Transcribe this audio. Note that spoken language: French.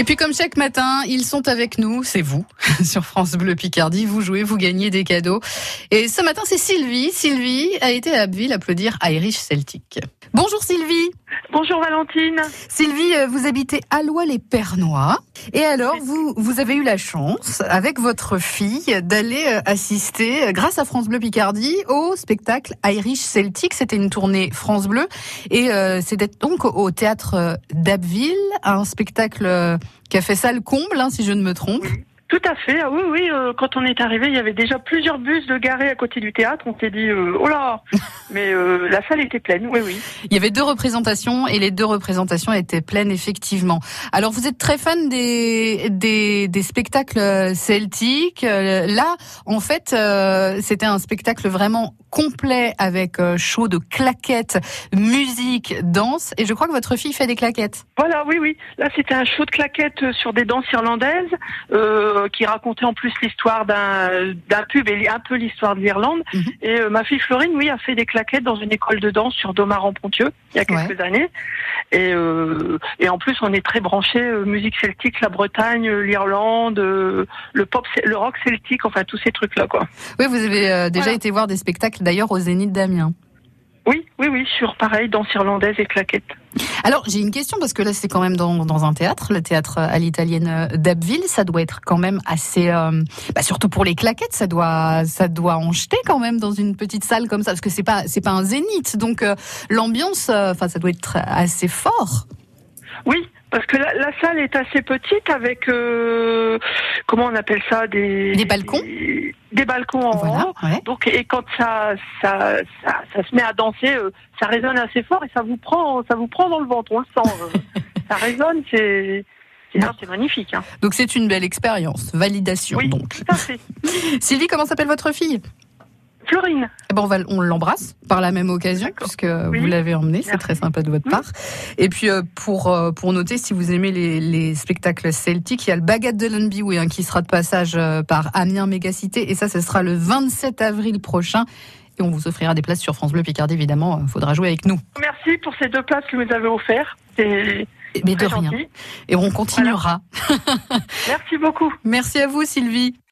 Et puis comme chaque matin, ils sont avec nous, c'est vous, sur France Bleu Picardie. Vous jouez, vous gagnez des cadeaux. Et ce matin, c'est Sylvie. Sylvie a été à Abbeville applaudir Irish Celtic. Bonjour Sylvie. Bonjour Valentine. Sylvie, euh, vous habitez Allois les Pernois. Et alors, vous, vous avez eu la chance, avec votre fille, d'aller euh, assister, euh, grâce à France Bleu Picardie, au spectacle Irish Celtic. C'était une tournée France Bleu. Et euh, c'était donc au théâtre d'Abbeville, un spectacle qui a fait salle comble, hein, si je ne me trompe. Tout à fait. Ah oui, oui. euh, quand on est arrivé, il y avait déjà plusieurs bus de garés à côté du théâtre. On s'est dit, euh, oh là Mais euh, la salle était pleine. Oui, oui. Il y avait deux représentations et les deux représentations étaient pleines effectivement. Alors vous êtes très fan des des, des spectacles celtiques. Euh, Là, en fait, euh, c'était un spectacle vraiment complet avec euh, show de claquettes, musique, danse. Et je crois que votre fille fait des claquettes. Voilà, oui, oui. Là, c'était un show de claquettes euh, sur des danses irlandaises euh, qui racontait en plus l'histoire d'un d'un pub et un peu l'histoire de l'Irlande. Mhm. Et euh, ma fille Florine, oui, a fait des claquettes dans une école de danse sur Domar en Pontieux il y a quelques années. Et, euh, et en plus, on est très branché musique celtique, la Bretagne, euh, l'Irlande, euh, le pop, le rock celtique, enfin tous ces trucs-là, quoi. Oui, vous avez euh, déjà Voilà. été voir des spectacles d'ailleurs au Zénith d'Amiens. Oui, oui, oui, sur pareil, danse irlandaise et claquettes. Alors j'ai une question parce que là c'est quand même dans, dans un théâtre, le théâtre à l'italienne euh, d'Abbeville, ça doit être quand même assez, euh, bah, surtout pour les claquettes, ça doit, ça doit en jeter quand même dans une petite salle comme ça parce que c'est pas, c'est pas un zénith, donc euh, l'ambiance, euh, enfin ça doit être assez fort. Oui, parce que la, la salle est assez petite avec euh, comment on appelle ça des Des balcons. des, des balcons en Voilà, haut. ouais. Donc et quand ça ça, ça ça se met à danser, euh, ça résonne assez fort et ça vous prend ça vous prend dans le ventre, on le sent. euh. ça résonne, c'est c'est non, c'est magnifique. Hein. Donc c'est une belle expérience, validation Oui, donc. tout à fait. Sylvie, comment s'appelle votre fille? Florine, Eh ben, on, va, on l'embrasse par la même occasion, puisque vous l'avez emmenée, c'est très sympa de votre Oui. part. Et puis, euh, pour, euh, pour noter, si vous aimez les, les spectacles celtiques, il y a le Bagat de Lunby, hein, qui sera de passage euh, par Amiens Mégacité, et ça, ce sera le 27 avril prochain. Et on vous offrira des places sur France Bleu Picardie, évidemment, il faudra jouer avec nous. merci pour ces deux places que vous nous avez offertes. C'est Mais de très rien. gentil. Et on continuera. Merci beaucoup. Merci à vous, Sylvie.